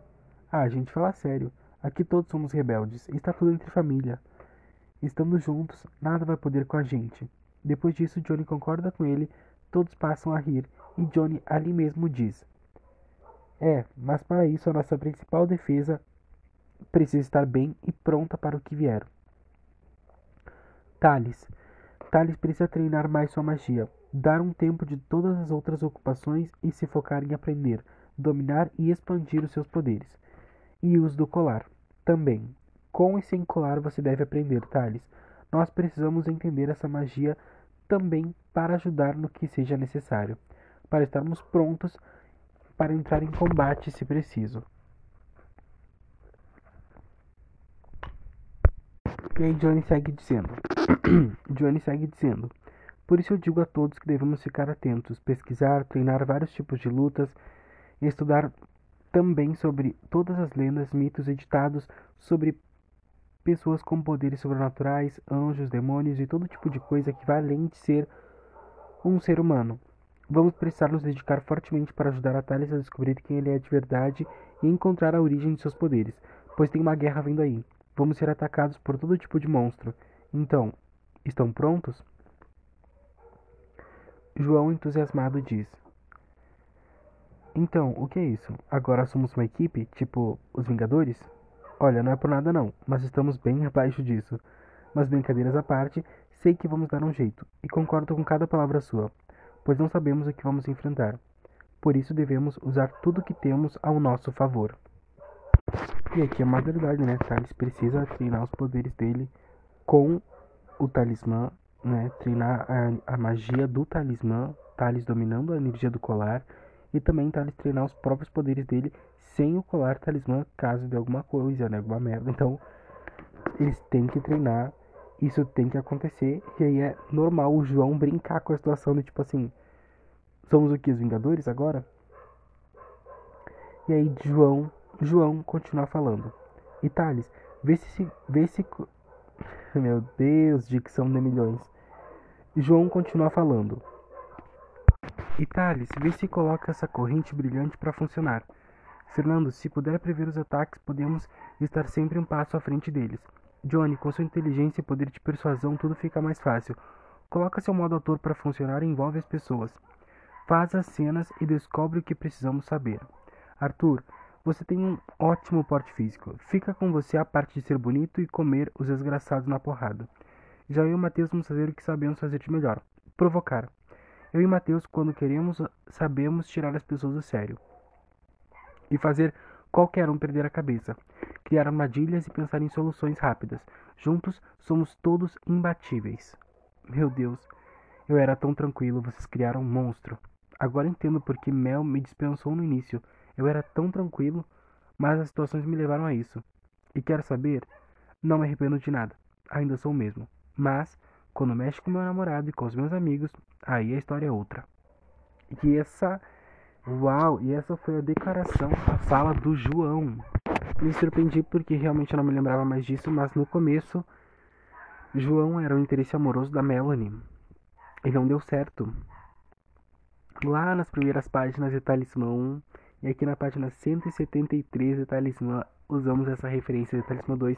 Ah, gente, fala sério. Aqui todos somos rebeldes. Está tudo entre família. Estando juntos, nada vai poder com a gente. Depois disso, Johnny concorda com ele, todos passam a rir e Johnny ali mesmo diz: é, mas para isso a nossa principal defesa precisa estar bem e pronta para o que vier. Thales. Thales precisa treinar mais sua magia, dar um tempo de todas as outras ocupações e se focar em aprender, dominar e expandir os seus poderes. E uso do colar. Também. Com e sem colar você deve aprender, Thales. Nós precisamos entender essa magia também para ajudar no que seja necessário, para estarmos prontos para entrar em combate se preciso. E aí Johnny segue dizendo. Johnny segue dizendo. Por isso eu digo a todos que devemos ficar atentos, pesquisar, treinar vários tipos de lutas, estudar também sobre todas as lendas, mitos e ditados sobre pessoas com poderes sobrenaturais, anjos, demônios e todo tipo de coisa que vai além de ser um ser humano. Vamos precisar nos dedicar fortemente para ajudar a Thales a descobrir quem ele é de verdade e encontrar a origem de seus poderes, pois tem uma guerra vindo aí. Vamos ser atacados por todo tipo de monstro. Então, estão prontos? João, entusiasmado, diz: Então, o que é isso? Agora somos uma equipe, tipo os Vingadores? Olha, não é por nada não, mas estamos bem abaixo disso. Mas brincadeiras à parte, sei que vamos dar um jeito, e concordo com cada palavra sua pois não sabemos o que vamos enfrentar. Por isso devemos usar tudo o que temos ao nosso favor. E aqui é uma verdade, né? Thales precisa treinar os poderes dele com o talismã, né? Treinar a, a magia do talismã, Thales dominando a energia do colar e também Thales treinar os próprios poderes dele sem o colar talismã caso de alguma coisa, né? Alguma merda. Então, eles têm que treinar isso tem que acontecer. E aí é normal o João brincar com a situação de tipo assim. Somos o que? Os Vingadores agora? E aí João, João continuar falando. E Thales, vê se. Vê se. Meu Deus, dicção de milhões. João continua falando. E Thales, vê se coloca essa corrente brilhante para funcionar. Fernando, se puder prever os ataques, podemos estar sempre um passo à frente deles. Johnny, com sua inteligência e poder de persuasão, tudo fica mais fácil. Coloca seu modo ator para funcionar e envolve as pessoas. Faz as cenas e descobre o que precisamos saber. Arthur, você tem um ótimo porte físico. Fica com você a parte de ser bonito e comer os desgraçados na porrada. Já eu e Matheus vamos fazer o que sabemos fazer de melhor: provocar. Eu e Matheus, quando queremos, sabemos tirar as pessoas do sério e fazer qualquer um perder a cabeça criar armadilhas e pensar em soluções rápidas. Juntos somos todos imbatíveis. Meu Deus, eu era tão tranquilo, vocês criaram um monstro. Agora entendo por que Mel me dispensou no início. Eu era tão tranquilo, mas as situações me levaram a isso. E quero saber? Não me arrependo de nada. Ainda sou o mesmo. Mas, quando mexe com meu namorado e com os meus amigos, aí a história é outra. E essa. Uau! E essa foi a declaração, a fala do João. Me surpreendi porque realmente eu não me lembrava mais disso, mas no começo João era o interesse amoroso da Melanie. E não deu certo. Lá nas primeiras páginas de Talismã 1 e aqui na página 173 de Talismã usamos essa referência de Talismã 2,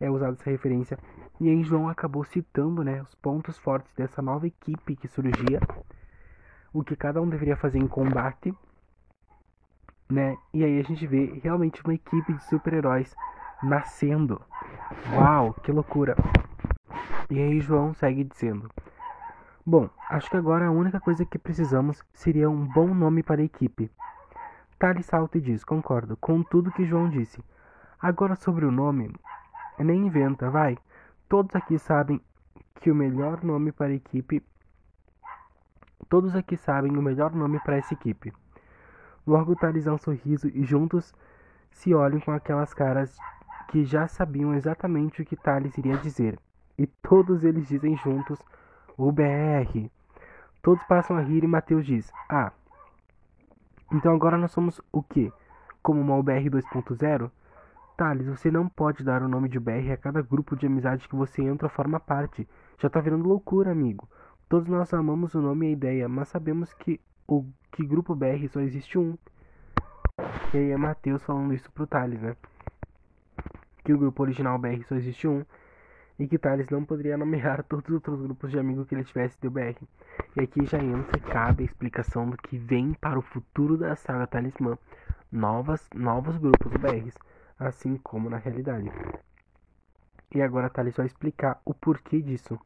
é usada essa referência. E aí João acabou citando né, os pontos fortes dessa nova equipe que surgia, o que cada um deveria fazer em combate, né? E aí a gente vê realmente uma equipe de super-heróis nascendo. Uau, que loucura! E aí João segue dizendo: Bom, acho que agora a única coisa que precisamos seria um bom nome para a equipe. Tali salta e diz: Concordo com tudo que João disse. Agora sobre o nome, nem inventa, vai. Todos aqui sabem que o melhor nome para a equipe. Todos aqui sabem o melhor nome para essa equipe. Logo Thales dá um sorriso e juntos se olham com aquelas caras que já sabiam exatamente o que Thales iria dizer. E todos eles dizem juntos o BR. Todos passam a rir e Mateus diz: Ah, então agora nós somos o quê? Como uma UBR 2.0? Thales, você não pode dar o nome de BR a cada grupo de amizade que você entra forma parte. Já tá virando loucura, amigo. Todos nós amamos o nome e a ideia, mas sabemos que o que grupo BR só existe um. E aí é Matheus falando isso pro Thales, né? Que o grupo original BR só existe um. E que Thales não poderia nomear todos os outros grupos de amigos que ele tivesse do BR. E aqui já entra cabe a explicação do que vem para o futuro da saga Talismã. Novas, novos grupos BRs assim como na realidade. E agora Thales vai explicar o porquê disso.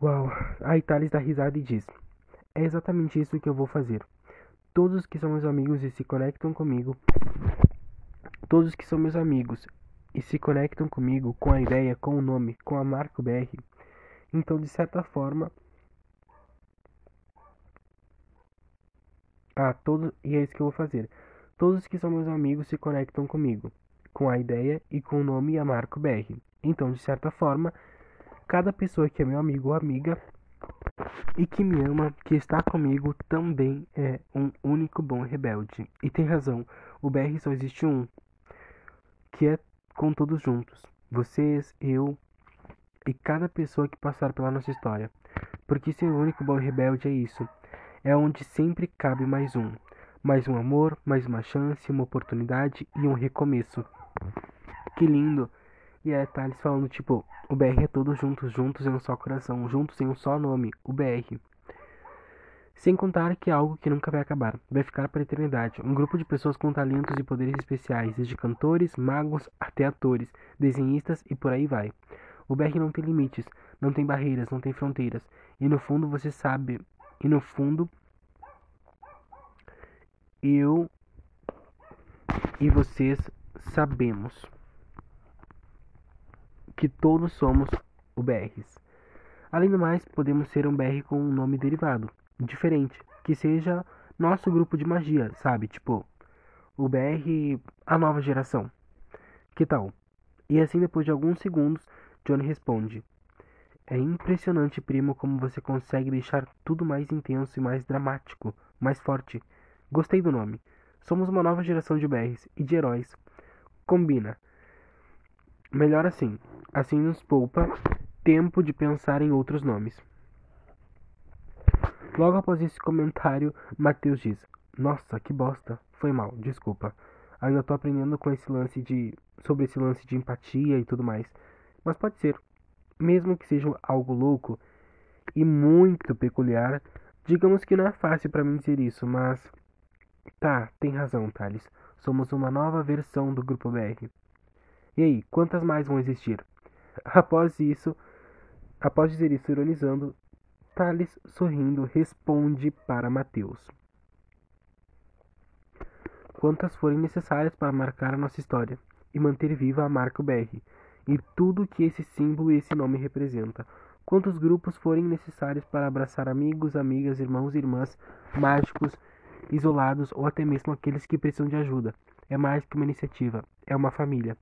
Uau! Aí Thales dá risada e diz: É exatamente isso que eu vou fazer. Todos que são meus amigos e se conectam comigo, todos que são meus amigos e se conectam comigo com a ideia, com o nome, com a marca BR, então de certa forma Ah, todos, e é isso que eu vou fazer. Todos que são meus amigos se conectam comigo, com a ideia e com o nome Amarco BR. Então, de certa forma, cada pessoa que é meu amigo ou amiga e que me ama, que está comigo, também é um único bom rebelde. E tem razão, o BR só existe um, que é com todos juntos. Vocês, eu e cada pessoa que passar pela nossa história. Porque ser o único bom rebelde é isso. É onde sempre cabe mais um mais um amor, mais uma chance, uma oportunidade e um recomeço. Que lindo! E é Thales falando, tipo, o BR é todos juntos, juntos em um só coração, juntos em um só nome, o BR. Sem contar que é algo que nunca vai acabar, vai ficar para a eternidade. Um grupo de pessoas com talentos e poderes especiais, desde cantores, magos até atores, desenhistas e por aí vai. O BR não tem limites, não tem barreiras, não tem fronteiras. E no fundo você sabe, e no fundo eu e vocês sabemos que todos somos o BRs. Além do mais, podemos ser um BR com um nome derivado, diferente, que seja nosso grupo de magia, sabe? Tipo, o BR a nova geração. Que tal? E assim, depois de alguns segundos, Johnny responde: É impressionante, primo, como você consegue deixar tudo mais intenso e mais dramático, mais forte. Gostei do nome. Somos uma nova geração de BRs e de heróis. Combina. Melhor assim. Assim nos poupa tempo de pensar em outros nomes. Logo após esse comentário, Matheus diz: Nossa, que bosta. Foi mal, desculpa. Ainda tô aprendendo com esse lance de. sobre esse lance de empatia e tudo mais. Mas pode ser. Mesmo que seja algo louco e muito peculiar, digamos que não é fácil para mim dizer isso, mas Tá, tem razão, Thales. Somos uma nova versão do Grupo BR. E aí, quantas mais vão existir? Após isso, após dizer isso ironizando, Thales, sorrindo, responde para Mateus. Quantas forem necessárias para marcar a nossa história e manter viva a marca BR e tudo que esse símbolo e esse nome representa. Quantos grupos forem necessários para abraçar amigos, amigas, irmãos e irmãs, mágicos, isolados ou até mesmo aqueles que precisam de ajuda. É mais que uma iniciativa, é uma família.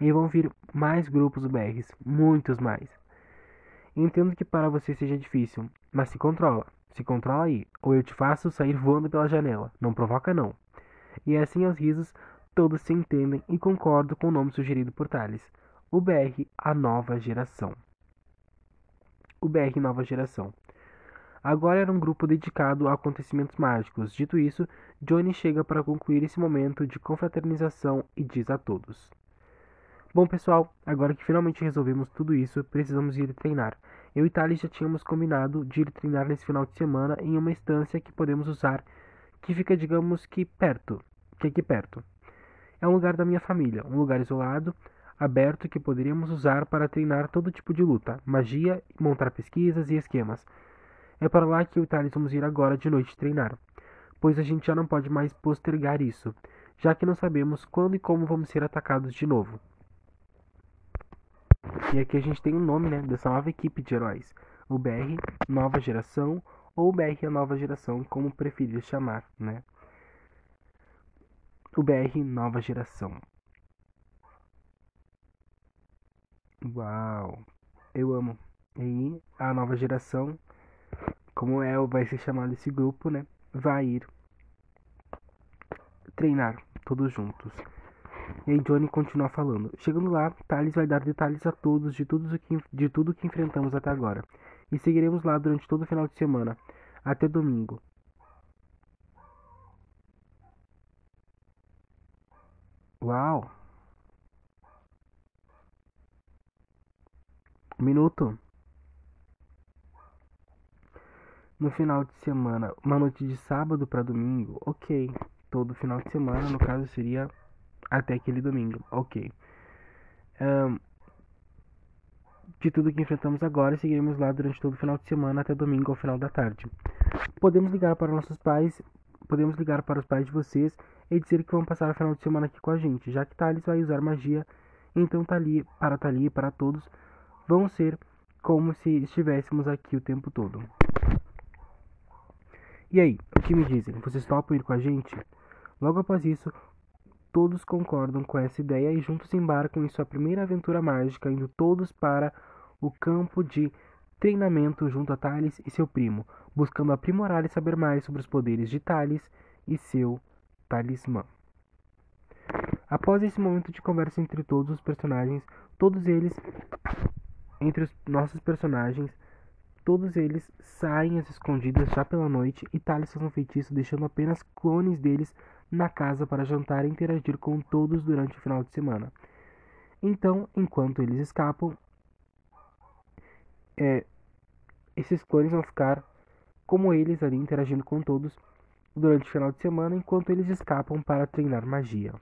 E vão vir mais grupos BRs, muitos mais. Entendo que para você seja difícil, mas se controla. Se controla aí, ou eu te faço sair voando pela janela. Não provoca não. E assim aos risos, todos se entendem e concordam com o nome sugerido por Thales. O BR, a nova geração. O BR Nova Geração. Agora era um grupo dedicado a acontecimentos mágicos. Dito isso, Johnny chega para concluir esse momento de confraternização e diz a todos: Bom, pessoal, agora que finalmente resolvemos tudo isso, precisamos ir treinar. Eu e Thales já tínhamos combinado de ir treinar nesse final de semana em uma instância que podemos usar, que fica, digamos que perto, que aqui perto. É um lugar da minha família, um lugar isolado, aberto que poderíamos usar para treinar todo tipo de luta, magia, montar pesquisas e esquemas. É para lá que eu e Thales vamos ir agora de noite treinar, pois a gente já não pode mais postergar isso, já que não sabemos quando e como vamos ser atacados de novo. E aqui a gente tem o um nome né, dessa nova equipe de heróis, o BR Nova Geração ou BR a Nova Geração, como preferir chamar, né? O BR Nova Geração. Uau, eu amo. E a nova geração como é vai ser chamado esse grupo, né? Vai ir treinar todos juntos. E aí Johnny continua falando. Chegando lá, Thales vai dar detalhes a todos de tudo que, de tudo que enfrentamos até agora. E seguiremos lá durante todo o final de semana, até domingo. Uau! Minuto. No final de semana, uma noite de sábado para domingo, ok. Todo final de semana, no caso, seria até aquele domingo, ok. Um, de tudo que enfrentamos agora, seguiremos lá durante todo o final de semana até domingo ao final da tarde. Podemos ligar para nossos pais, podemos ligar para os pais de vocês e dizer que vão passar o final de semana aqui com a gente, já que Thales vai usar magia, então Tali, para Tali e para todos vão ser como se estivéssemos aqui o tempo todo. E aí, o que me dizem? Vocês topam ir com a gente? Logo após isso, todos concordam com essa ideia e juntos embarcam em sua primeira aventura mágica, indo todos para o campo de treinamento junto a Thales e seu primo, buscando aprimorar e saber mais sobre os poderes de Thales e seu talismã. Após esse momento de conversa entre todos os personagens, todos eles, entre os nossos personagens, Todos eles saem às escondidas já pela noite e Thales faz um feitiço deixando apenas clones deles na casa para jantar e interagir com todos durante o final de semana. Então, enquanto eles escapam, é, esses clones vão ficar como eles ali interagindo com todos durante o final de semana, enquanto eles escapam para treinar magia.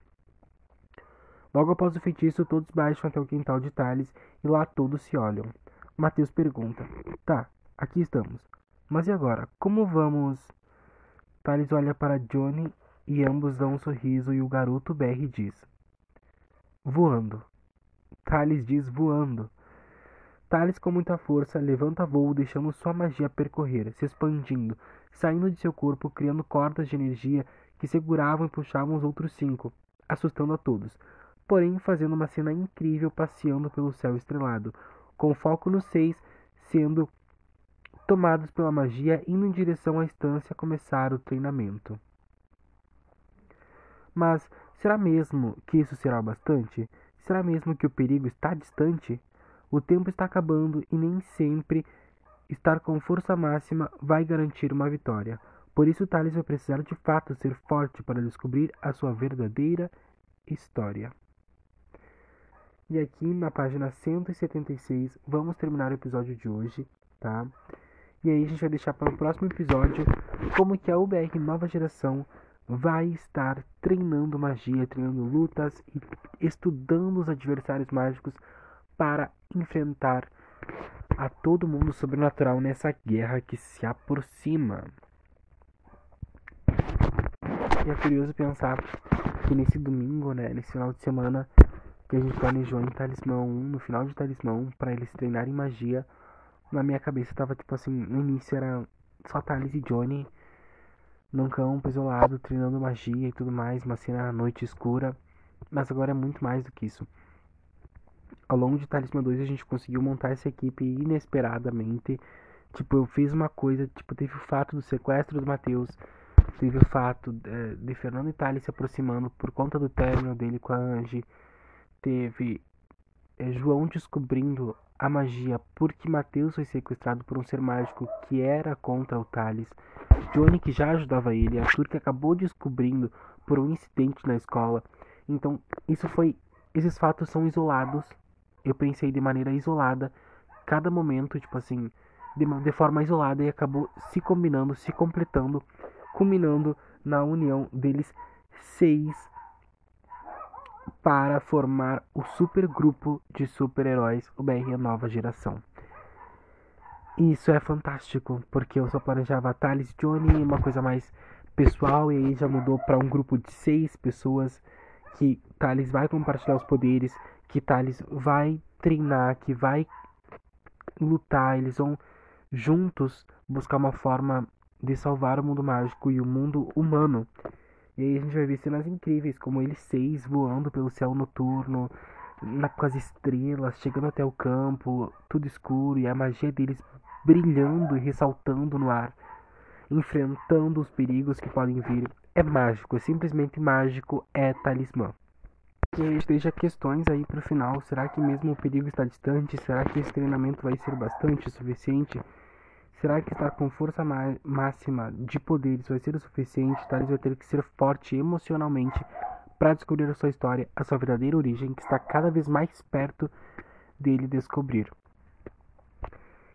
Logo após o feitiço, todos baixam até o quintal de Thales e lá todos se olham. Mateus pergunta: Tá, aqui estamos. Mas e agora? Como vamos? Thales olha para Johnny e ambos dão um sorriso e o garoto BR diz: Voando. Thales diz voando. Thales, com muita força, levanta voo, deixando sua magia percorrer, se expandindo, saindo de seu corpo, criando cordas de energia que seguravam e puxavam os outros cinco, assustando a todos, porém fazendo uma cena incrível passeando pelo céu estrelado, com foco nos seis, sendo tomados pela magia, indo em direção à estância começar o treinamento. Mas será mesmo que isso será bastante? Será mesmo que o perigo está distante? O tempo está acabando e nem sempre estar com força máxima vai garantir uma vitória. Por isso, Thales vai precisar de fato ser forte para descobrir a sua verdadeira história. E aqui na página 176 vamos terminar o episódio de hoje, tá? E aí a gente vai deixar para o próximo episódio como que a UBR Nova Geração vai estar treinando magia, treinando lutas e estudando os adversários mágicos para enfrentar a todo mundo sobrenatural nessa guerra que se aproxima. E é curioso pensar que nesse domingo, né, nesse final de semana, que a gente planejou em Talismã 1, no final de Talismã 1, pra eles treinarem magia. Na minha cabeça tava tipo assim, no início era só Thales e Johnny num campo isolado, treinando magia e tudo mais, uma cena à noite escura. Mas agora é muito mais do que isso. Ao longo de Talismã 2 a gente conseguiu montar essa equipe inesperadamente. Tipo, eu fiz uma coisa, tipo, teve o fato do sequestro do Matheus, teve o fato de, de Fernando e Thales se aproximando por conta do término dele com a Angie teve é, João descobrindo a magia porque Mateus foi sequestrado por um ser mágico que era contra o Thales, Johnny que já ajudava ele, Arthur que acabou descobrindo por um incidente na escola. Então, isso foi esses fatos são isolados. Eu pensei de maneira isolada cada momento, tipo assim, de, de forma isolada e acabou se combinando, se completando, culminando na união deles seis para formar o super grupo de super-heróis, o BR Nova Geração. E isso é fantástico, porque eu só planejava Thales Johnny, uma coisa mais pessoal, e aí já mudou para um grupo de seis pessoas que Thales vai compartilhar os poderes, que Thales vai treinar, que vai lutar, eles vão juntos buscar uma forma de salvar o mundo mágico e o mundo humano. E aí a gente vai ver cenas incríveis, como eles seis voando pelo céu noturno, na, com as estrelas, chegando até o campo, tudo escuro, e a magia deles brilhando e ressaltando no ar, enfrentando os perigos que podem vir. É mágico, é simplesmente mágico, é talismã. E a gente deixa questões aí pro final. Será que mesmo o perigo está distante? Será que esse treinamento vai ser bastante suficiente? Será que estar com força máxima de poderes vai ser o suficiente? Thales vai ter que ser forte emocionalmente para descobrir a sua história, a sua verdadeira origem, que está cada vez mais perto dele descobrir.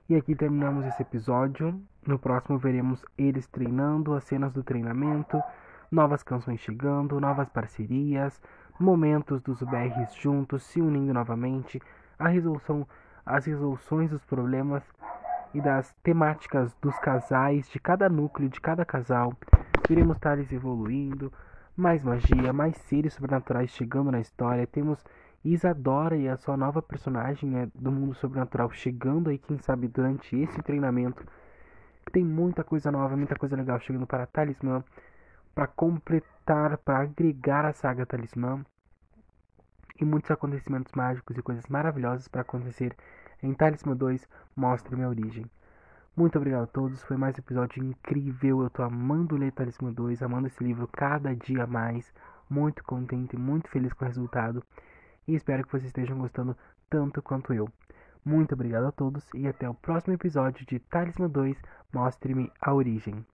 E aqui terminamos esse episódio. No próximo veremos eles treinando, as cenas do treinamento, novas canções chegando, novas parcerias, momentos dos BRs juntos se unindo novamente, a resolução, as resoluções dos problemas e das temáticas dos casais, de cada núcleo, de cada casal. Veremos Thales evoluindo, mais magia, mais seres sobrenaturais chegando na história. Temos Isadora e a sua nova personagem né, do mundo sobrenatural chegando aí, quem sabe, durante esse treinamento. Tem muita coisa nova, muita coisa legal chegando para Talismã para completar, para agregar a saga Talismã e muitos acontecimentos mágicos e coisas maravilhosas para acontecer em Talismã 2 Mostre Minha Origem. Muito obrigado a todos, foi mais um episódio incrível. Eu tô amando ler Talismã 2, amando esse livro cada dia mais. Muito contente, muito feliz com o resultado e espero que vocês estejam gostando tanto quanto eu. Muito obrigado a todos e até o próximo episódio de Talismã 2 Mostre-me a Origem.